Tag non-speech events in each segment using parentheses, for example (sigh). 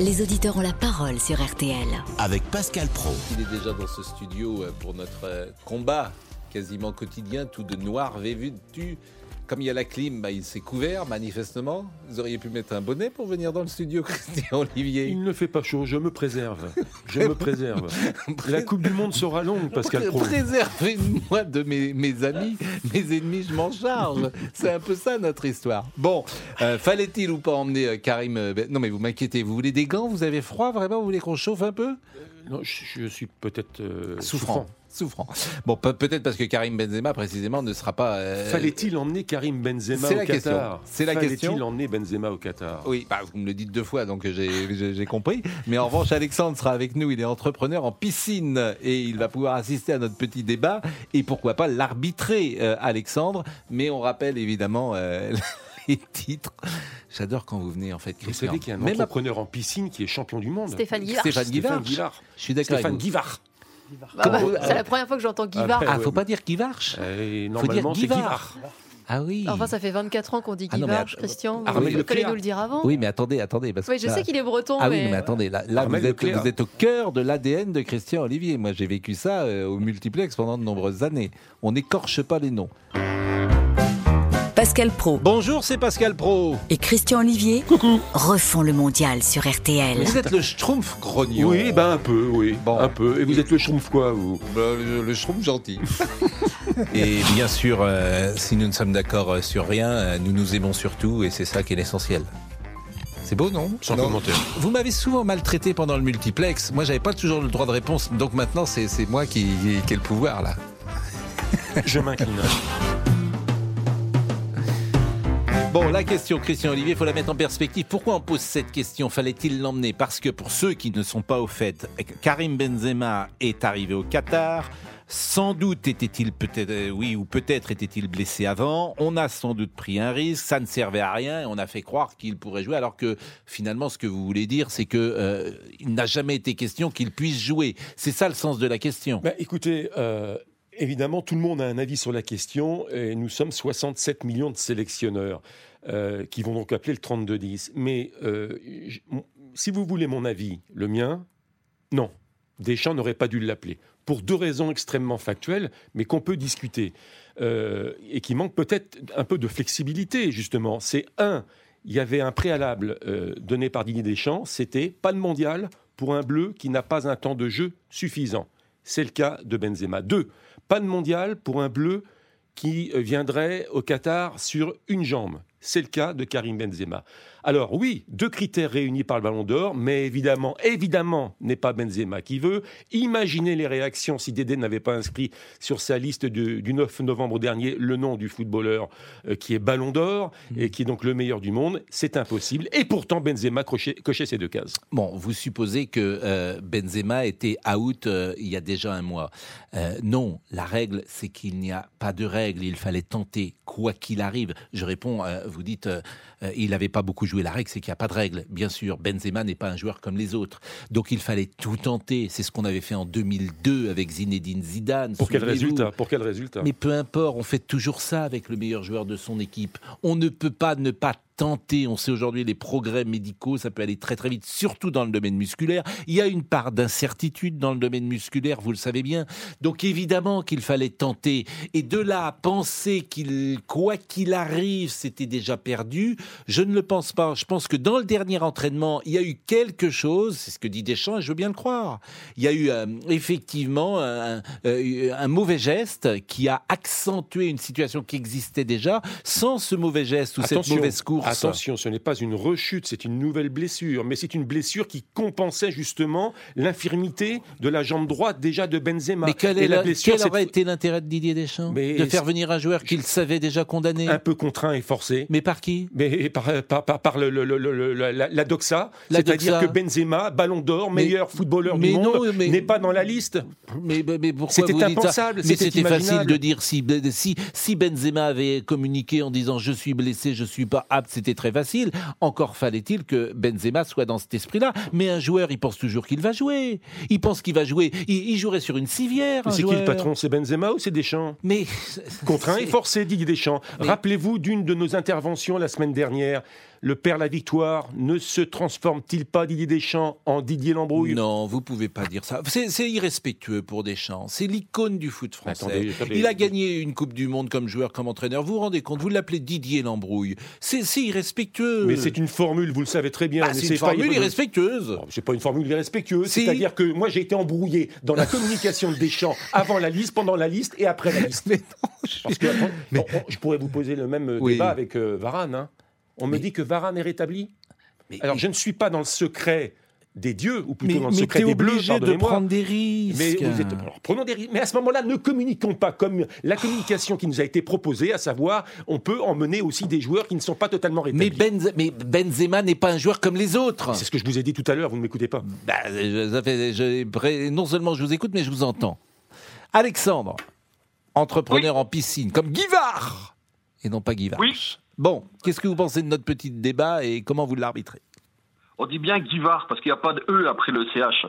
Les auditeurs ont la parole sur RTL. avec Pascal Pro. Il est déjà dans ce studio euh, pour notre euh, combat quasiment quotidien, tout de noir, vêtu. Comme il y a la clim, bah, il s'est couvert manifestement. Vous auriez pu mettre un bonnet pour venir dans le studio, (laughs) Christian Olivier. Il ne fait pas chaud, je me préserve. Je me préserve. (laughs) La Coupe du Monde sera longue, Pascal Pro. Préservez-moi de mes, mes amis, mes ennemis, je m'en charge. C'est un peu ça notre histoire. Bon, euh, fallait-il ou pas emmener euh, Karim euh, Ben- Non, mais vous m'inquiétez. Vous voulez des gants Vous avez froid vraiment Vous voulez qu'on chauffe un peu? Non, je, je suis peut-être euh, Souffrant. Souffrant. Bon, pe- peut-être parce que Karim Benzema précisément ne sera pas. euh, Fallait-il emmener Karim Benzema au la. Qatar C'est la question. Fallait-il emmener Benzema au Qatar? Oui, bah, vous me le dites deux fois, donc j'ai compris. Mais en revanche, Alexandre sera avec nous. Il est entrepreneur en piscine et il va pouvoir assister à notre petit débat et pourquoi pas l'arbitrer, euh, Alexandre? Mais on rappelle évidemment les titres. J'adore quand vous venez en fait, Vous Christian. savez qu'il y a un Même entrepreneur en piscine qui est champion du monde. Stéphane Guivard. Stéphane Guillard. Je suis d'accord. Stéphane vous. Guivard. Bah, bah, c'est la première fois que j'entends Guivard. Ah, faut pas dire Guivarch. Et Faut normalement, dire c'est Guivard. Guivard. Ah oui. Enfin, ça fait 24 ans qu'on dit Ah mais Guivard, att- Christian. Armel Vous Leclerc. fallait nous le dire avant. Oui, mais attendez, attendez. Parce Oui, que je là- sais qu'il est breton, Ah mais. oui, mais attendez, là, vous, êtes, vous êtes au cœur de l'ADN de Christian Olivier. Moi, j'ai vécu ça euh, au multiplex pendant de nombreuses années. On n'écorche pas les noms. Pascal Pro Bonjour, c'est Pascal Pro. et Christian Olivier refont le mondial sur RTL. Vous êtes le Schtroumpf grognon. Oui, ben un peu, oui. Bon. Un peu. Et vous êtes le schtroumpf quoi, vous? Bah, le, le Schtroumpf gentil. (laughs) et bien sûr, euh, si nous ne sommes d'accord euh, sur rien, euh, nous nous aimons surtout et c'est ça qui est l'essentiel. C'est beau, non? Sans Non. commentaire. Vous m'avez souvent maltraité pendant le multiplex. Moi, j'avais pas toujours le droit de réponse. Donc maintenant, c'est c'est moi qui, qui ai le pouvoir, là. Je m'incline. (laughs) Bon, la question, Christian Olivier, il faut la mettre en perspective. Pourquoi on pose cette question? Fallait-il l'emmener? Parce que pour ceux qui ne sont pas au fait, Karim Benzema est arrivé au Qatar. Sans doute était-il peut-être, euh, oui, ou peut-être était-il blessé avant. On a sans doute pris un risque. Ça ne servait à rien on a fait croire qu'il pourrait jouer, alors que finalement, ce que vous voulez dire, c'est que euh, il n'a jamais été question qu'il puisse jouer. C'est ça le sens de la question. Ben, écoutez, euh, évidemment, tout le monde a un avis sur la question et nous sommes 67 millions de sélectionneurs euh, qui vont donc appeler le 32-10. Mais euh, si vous voulez mon avis, le mien, non. Deschamps n'aurait pas dû l'appeler. Pour deux raisons extrêmement factuelles, mais qu'on peut discuter. Euh, et qui manquent peut-être un peu de flexibilité, justement. C'est un, il y avait un préalable donné par Didier Deschamps, c'était pas de mondial pour un bleu qui n'a pas un temps de jeu suffisant. C'est le cas de Benzema. Deux, pas de mondial pour un bleu qui euh, viendrait au Qatar sur une jambe. C'est le cas de Karim Benzema. Alors oui, deux critères réunis par le Ballon d'Or, mais évidemment, évidemment, n'est pas Benzema qui veut. Imaginez les réactions si Dédé n'avait pas inscrit sur sa liste du, du 9 novembre dernier le nom du footballeur euh, qui est Ballon d'Or et qui est donc le meilleur du monde. C'est impossible. Et pourtant, Benzema cochait, ces deux cases. Bon, vous supposez que euh, Benzema était out euh, il y a déjà un mois. Non, la règle, c'est qu'il n'y a pas de règle. Il fallait tenter, quoi qu'il arrive. Je réponds, euh, vous dites, euh, euh, il n'avait pas beaucoup joué. La règle, c'est qu'il n'y a pas de règle. Bien sûr, Benzema n'est pas un joueur comme les autres. Donc il fallait tout tenter. C'est ce qu'on avait fait en 2002 avec Zinedine Zidane. Pour quel résultat? Pour quel résultat? Mais peu importe, on fait toujours ça avec le meilleur joueur de son équipe. On ne peut pas ne pas tenter. On sait aujourd'hui les progrès médicaux, ça peut aller très très vite, surtout dans le domaine musculaire. Il y a une part d'incertitude dans le domaine musculaire, vous le savez bien. Donc évidemment qu'il fallait tenter. Et de là à penser qu'il, quoi qu'il arrive, c'était déjà perdu, je ne le pense pas. Je pense que dans le dernier entraînement, il y a eu quelque chose, c'est ce que dit Deschamps, et je veux bien le croire. Il y a eu euh, effectivement un, euh, un mauvais geste qui a accentué une situation qui existait déjà. Sans ce mauvais geste ou cette mauvaise course, Attention, ce n'est pas une rechute, c'est une nouvelle blessure, mais c'est une blessure qui compensait justement l'infirmité de la jambe droite déjà de Benzema. Mais quel, Et est la la- blessure, quel c'est aurait été l'intérêt de Didier Deschamps Mais De faire venir un joueur qu'il savait déjà condamné un peu contraint et forcé. Mais par qui? Mais par, par, par, par le, le- le- le- la, la doxa, c'est-à-dire que Benzema, ballon d'or, Mais- meilleur footballeur mais du non, monde, n'est pas dans la liste. Mais, mais, mais pourquoi C'était impensable, Mais c'était facile de dire si, si, si Benzema avait communiqué en disant je suis blessé, je suis pas apte, c'était très facile. Encore fallait-il que Benzema soit dans cet esprit-là. Mais un joueur, il pense toujours qu'il va jouer. Il pense qu'il va jouer. Il, il jouerait sur une civière. Mais un C'est qui le patron? C'est Benzema ou c'est Deschamps? Mais Contraint et forcé, Didier Deschamps. Mais- Rappelez-vous d'une de nos interventions la semaine dernière. le père la victoire, ne se transforme-t-il pas Didier Deschamps en Didier Lambrouille? Non, vous pouvez pas dire ça. C'est irrespectueux pour Deschamps. C'est l'icône du foot français. Attendez, attendez. Il a gagné une Coupe du Monde comme joueur, comme entraîneur. Vous vous rendez compte Vous l'appelez Didier Lambrouille. C'est irrespectueux. Mais c'est une formule, vous le savez très bien. Bah, c'est une pas- formule irrespectueuse. C'est pas une formule irrespectueuse. Si. C'est-à-dire que moi, j'ai été embrouillé dans la (laughs) communication de Deschamps avant la liste, pendant la liste et après la liste. (laughs) Mais non, je- Parce que attends, on- on- je pourrais vous poser le même euh, Oui. débat avec euh, Varane. hein. On me dit que Varane est rétabli. Mais- Alors, je ne suis pas dans le secret des dieux, ou plutôt mais, dans le mais secret des bleus, obligé de prendre des risques. Mais, vous êtes- alors, prenons des risques. Mais à ce moment-là, ne communiquons pas comme la communication qui nous a été proposée, à savoir, on peut emmener aussi des joueurs qui ne sont pas totalement Mais, rétablis. Mais Benzema n'est pas un joueur comme les autres. C'est ce que je vous ai dit tout à l'heure, vous ne m'écoutez pas. Bah, je- ça fait- je- pré- non seulement je vous écoute, mais je vous entends. Alexandre, entrepreneur en piscine, comme Guivard, et non pas Guivard. Oui. Bon, qu'est-ce que vous pensez de notre petit débat et comment vous l'arbitrez? On dit bien Guivard parce qu'il n'y a pas de E après le CH.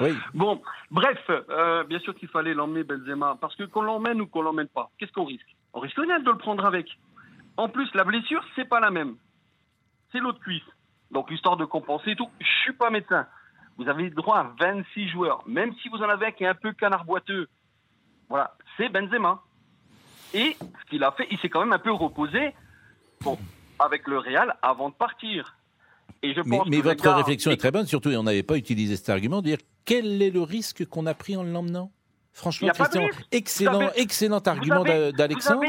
Oui. Bon, bref, euh, bien sûr qu'il fallait l'emmener Benzema parce que qu'on l'emmène ou qu'on l'emmène pas, qu'est-ce qu'on risque? On risque rien de le prendre avec. En plus, la blessure, c'est pas la même. C'est l'autre cuisse. Donc l'histoire de compenser et tout, je suis pas médecin. Vous avez droit à 26 joueurs, même si vous en avez un qui est un peu canard boiteux. Voilà, c'est Benzema. Et ce qu'il a fait, il s'est quand même un peu reposé bon, avec le Real avant de partir. Et je Mais, pense votre réflexion est très bonne, surtout, et on n'avait pas utilisé cet argument, de dire quel est le risque qu'on a pris en l'emmenant? Franchement, Christian, excellent, avez- excellent argument d'Alexandre.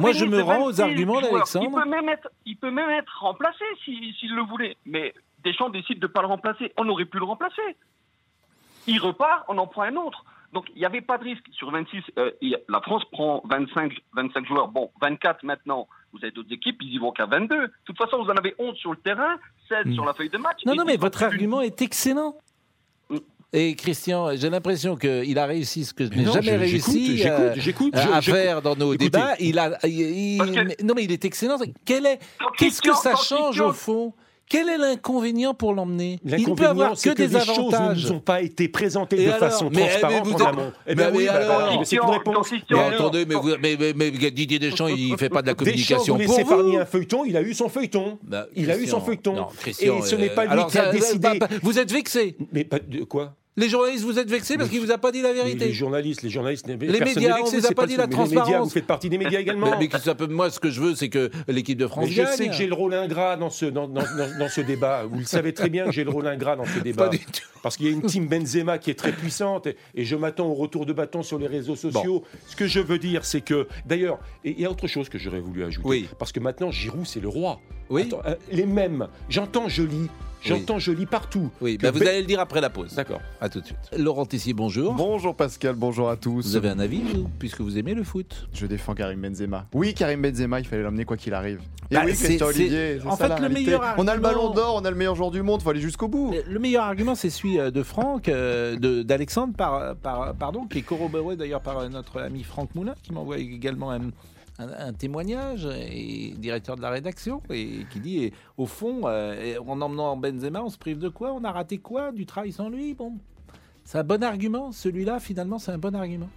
Moi, je me rends aux 26 arguments d'Alexandre. Il peut même être, il peut même être remplacé si- s'il le voulait. Mais Deschamps décide de ne pas le remplacer. On aurait pu le remplacer. Il repart, on en prend un autre. Donc il n'y avait pas de risque. Sur 26, euh, la France prend 25, 25 joueurs. Bon, 24 maintenant. Vous avez d'autres équipes, ils y vont qu'à 22. De toute façon, vous en avez 11 sur le terrain, 16 Hmm. sur la feuille de match. Non, non, mais 10 votre argument est excellent. Mm. Et Christian, j'ai l'impression qu'il a réussi ce que je n'ai jamais réussi j'écoute, euh, à faire dans nos Écoutez. débats. Il a, il- il- Parce que- mais- non, mais il est excellent. Quel est, Quand qu'est-ce que ça change au fond? Quel est l'inconvénient pour l'emmener? Il peut L'inconvénient, avoir que que des les choses ne avantages. nous ont pas été présentées Et de alors façon Mais- mais transparente vous en en- amont. Eh mais- bien oui, mais bah, alors attendez, mais une Mais attendez, mais, vous, mais, mais, mais Didier Deschamps, il fait pas de la Deschamps communication voulait pour vous. un feuilleton, il a eu son feuilleton. Bah, il a eu son feuilleton. non, Christian, Et ce n'est pas euh, lui alors qui a décidé. bah, bah, vous êtes vexé. Mais pas de quoi? Les journalistes, vous êtes vexés parce qu'il vous a pas dit la vérité. les journalistes, les journalistes, les médias, on vous a pas dit la Mais les médias, transparence. vous faites partie des médias également. Mais, mais que ça peut- moi, ce que je veux, c'est que l'équipe de France Mais je gagne. sais que j'ai le rôle ingrat dans ce, dans, dans- dans- dans ce débat. Vous le savez très bien que j'ai le rôle ingrat dans ce débat. Pas du tout. Parce qu'il y a une team Benzema qui est très puissante et, et je m'attends au retour de bâton sur les réseaux sociaux. Ce que je veux dire, c'est que, d'ailleurs, et il y a autre chose que j'aurais voulu ajouter. Oui. Parce que maintenant, Giroud, c'est le roi. Oui. Attends, euh, les mêmes. J'entends, je J'entends, je lis partout. Oui, bah, vous allez le dire après la pause. D'accord. À tout de suite. Laurent Tessier, bonjour. Bonjour Pascal, bonjour à tous. Vous avez un avis, vous, puisque vous aimez le foot Je défends Karim Benzema. Oui, Karim Benzema, il fallait l'emmener quoi qu'il arrive. Et Bah, oui, c'est- Olivier. c'est en ça, fait, le réalité. meilleur On a le ballon argument- d'or, on a le meilleur joueur du monde, faut aller jusqu'au bout. Le meilleur argument, c'est celui euh, de Franck, euh, de- d'Alexandre, par, par- pardon, qui est corroboré d'ailleurs par euh, notre ami Franck Moulin, qui m'envoie également un, un- un témoignage, et directeur de la rédaction, et qui dit, et, au fond, euh, en emmenant Benzema, on se prive de quoi? On a raté quoi? Du travail sans lui? Bon, c'est un bon argument. Celui-là, finalement, c'est un bon argument.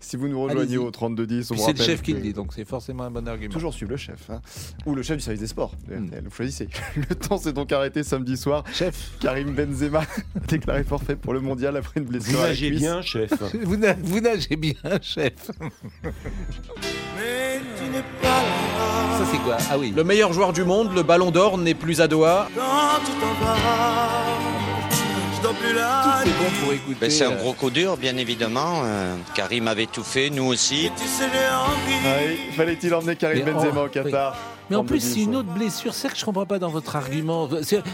Si vous nous rejoignez au 3210, on c'est le chef qui le dit, donc c'est forcément un bon argument. Toujours suivre le chef. hein. Ou le chef du service des sports. de. RTL, Vous choisissez. (laughs) Le temps s'est donc arrêté samedi soir. Chef, Karim Benzema a (laughs) déclaré forfait pour le mondial après une blessure. Vous à la nagez bien, chef. vous na- vous nagez bien, chef. (laughs) Ça, c'est quoi Ah oui. Le meilleur joueur du monde, le ballon d'or, n'est plus à Doha. Tout c'est bon pour écouter. Ben, c'est un euh, gros coup dur, bien évidemment. Euh, Karim avait tout fait, nous aussi. Ah oui, Fallait-il emmener Karim Mais Benzema oh, au Qatar Mais en 32 plus, c'est une autre blessure. C'est que je comprends pas dans votre argument.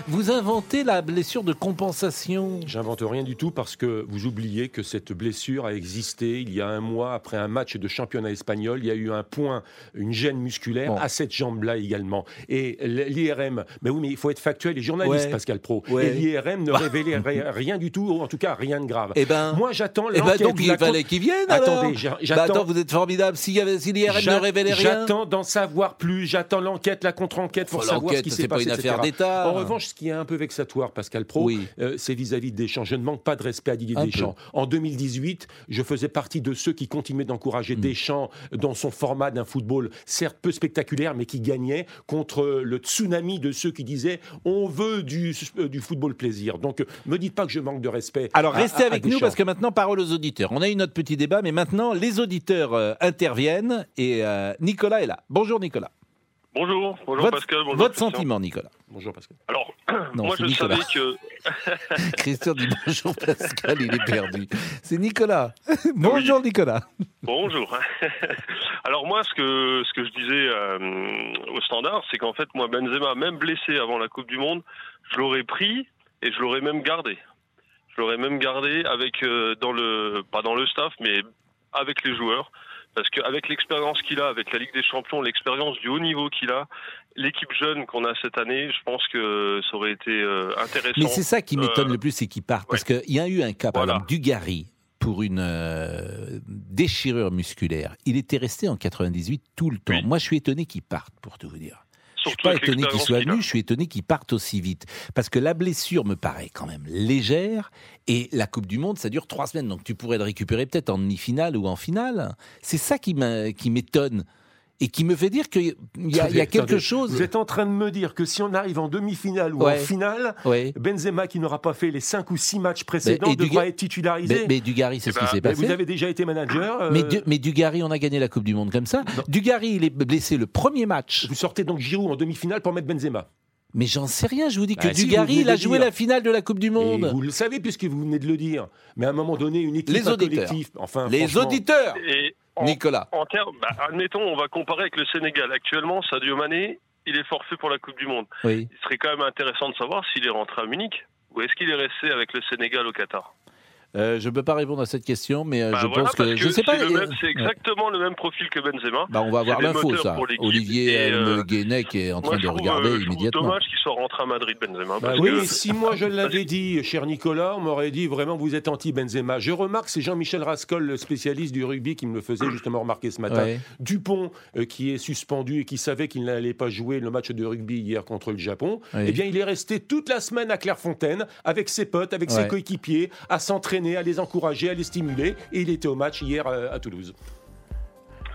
Vous inventez la blessure de compensation. J'invente rien du tout parce que vous oubliez que cette blessure a existé il y a un mois après un match de championnat espagnol. Il y a eu un point, une gêne musculaire Bon. à cette jambe-là également. Et l'IRM, mais oui, mais il faut être factuel et journaliste, Ouais. Pascal Pro. Ouais. Et l'IRM ne (laughs) révélait rien, du tout, ou en tout cas rien de grave. Eh ben, Moi, j'attends eh ben l'enquête. donc il la fallait qu'il vienne. alors. Attendez, Bah, j'attends. attends, vous êtes formidable. Avait, si l'IRM ne révélait rien. J'attends d'en savoir plus. J'attends l'enquête, la contre-enquête pour savoir ce qui s'est pas passé. une affaire etc. d'État. En revanche, ce qui est un peu vexatoire, Pascal Pro, Oui. euh, c'est vis-à-vis de Deschamps. Je ne manque pas de respect à Didier Un Deschamps. En 2018, je faisais partie de ceux qui continuaient d'encourager Hmm. Deschamps dans son format d'un football certes peu spectaculaire, mais qui gagnait contre le tsunami de ceux qui disaient on veut du, euh, du football plaisir. Donc, euh, me dites pas que je manque de respect. Alors à- restez à- à avec nous parce que maintenant parole aux auditeurs. On a eu notre petit débat, mais maintenant les auditeurs euh, interviennent et euh, Nicolas est là. Bonjour Nicolas. Bonjour, bonjour votre Pascal, bonjour votre Christian. sentiment Nicolas. Bonjour Pascal. Alors, (clears throat) Non, moi je Nicolas. savais que (laughs) Christian dit bonjour Pascal, il est perdu. C'est Nicolas. (laughs) bonjour Nicolas. bonjour. (laughs) Alors moi ce que ce que je disais euh, au standard, c'est qu'en fait moi Benzema même blessé avant la Coupe du monde, je l'aurais pris et je l'aurais même gardé. Je l'aurais même gardé avec euh, dans le pas dans le staff mais avec les joueurs parce qu'avec l'expérience qu'il a avec la Ligue des Champions, l'expérience du haut niveau qu'il a, l'équipe jeune qu'on a cette année, je pense que ça aurait été euh, intéressant. Mais c'est ça qui m'étonne Euh, le plus, c'est qu'il part. Parce qu'il y a eu un cas, par Voilà. exemple, Dugarry, pour une euh, déchirure musculaire. Il était resté en 98 tout le temps. Oui. Moi, je suis étonné qu'il parte, pour tout vous dire. Je suis surtout pas étonné qu'il soit venu, je suis étonné qu'il parte aussi vite. Parce que la blessure me paraît quand même légère et la Coupe du Monde, ça dure trois semaines. Donc tu pourrais le récupérer peut-être en demi-finale ou en finale. C'est ça qui m'étonne et qui me fait dire qu'il y a, y quelque attendez. chose. Vous êtes en train de me dire que si on arrive en demi-finale ou Ouais. en finale. Benzema, qui n'aura pas fait les 5 ou 6 matchs précédents, et devra Duga- être titularisé. Mais, mais Dugarry, c'est Eh ce ben, qui s'est Mais passé. vous avez déjà été manager. euh, Mais, Du- mais Dugarry, on a gagné la Coupe du Monde comme ça. Dugarry, il est blessé le premier match. Vous sortez donc Giroud en demi-finale pour mettre Benzema. Mais j'en sais rien, je vous dis que Bah Dugarry, il a joué dire. la finale de la Coupe du Et Monde. vous le savez puisque vous venez de le dire. Mais à un moment donné, une équipe, Les un auditeurs. collectif. Enfin, Les franchement, auditeurs, Et en, Nicolas. en termes, bah, admettons, on va comparer avec le Sénégal. Actuellement, Sadio Mané, il est forfait pour la Coupe du Monde. Oui. Il serait quand même intéressant de savoir s'il est rentré à Munich ou est-ce qu'il est resté avec le Sénégal au Qatar. Euh, je ne peux pas répondre à cette question, mais euh, Bah je voilà, pense parce que, je sais c'est pas. euh, C'est exactement le même profil que Benzema. Bah, on va avoir l'info, ça. Olivier euh, Guénec est en train de trouve, regarder euh, immédiatement. dommage qu'il soit rentré à Madrid, Benzema. Bah parce oui, que- si moi je (laughs) l'avais dit, cher Nicolas, on m'aurait dit vraiment vous êtes anti-Benzema. Je remarque, c'est Jean-Michel Rascol, le spécialiste du rugby, qui me le faisait justement remarquer ce matin. Ouais. Dupont, euh, qui est suspendu et qui savait qu'il n'allait pas jouer le match de rugby hier contre le Japon, Oui. eh bien il est resté toute la semaine à Clairefontaine avec ses potes, avec Ouais. ses coéquipiers, à s'entraîner, à les encourager, à les stimuler. Et il était au match hier euh, à Toulouse.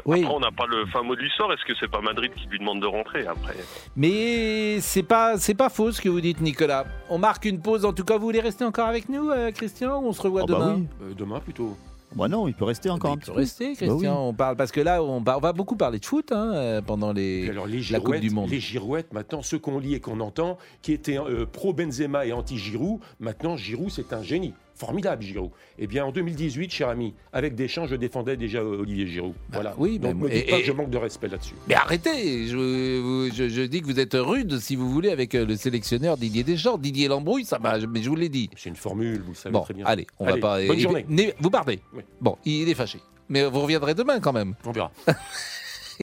Oui, Après, on n'a pas le fin mot de l'histoire. Est-ce que c'est pas Madrid qui lui demande de rentrer après? Mais c'est pas c'est pas faux ce que vous dites, Nicolas. On marque une pause. En tout cas, vous voulez rester encore avec nous, euh, Christian, ou on se revoit Oh, bah demain? oui. Euh, demain plutôt. Bah non, il peut rester encore un Il petit peut peu. rester, Bah Christian. oui. On parle parce que là, on, va beaucoup parler de foot hein, pendant les. alors les la Coupe girouettes, du Monde. les girouettes, maintenant ceux qu'on lit et qu'on entend, qui étaient euh, pro Benzema et anti Giroud, maintenant Giroud c'est un génie, formidable Giroud. Eh bien en 2018, cher ami, avec Deschamps, je défendais déjà euh, Olivier Giroud. Voilà. Bah oui, donc mais- me dites et- pas que je manque de respect là-dessus. Mais arrêtez je, vous- je, je dis que vous êtes rude, si vous voulez, avec euh, le sélectionneur Didier Deschamps. Didier l'embrouille, ça m'a. Mais je vous l'ai dit. C'est une formule, vous le savez Bon, très bien. allez, on va pas. bonne et- journée. vous partez. Oui. Bon, il est fâché. Mais vous reviendrez demain quand même. On verra. (laughs)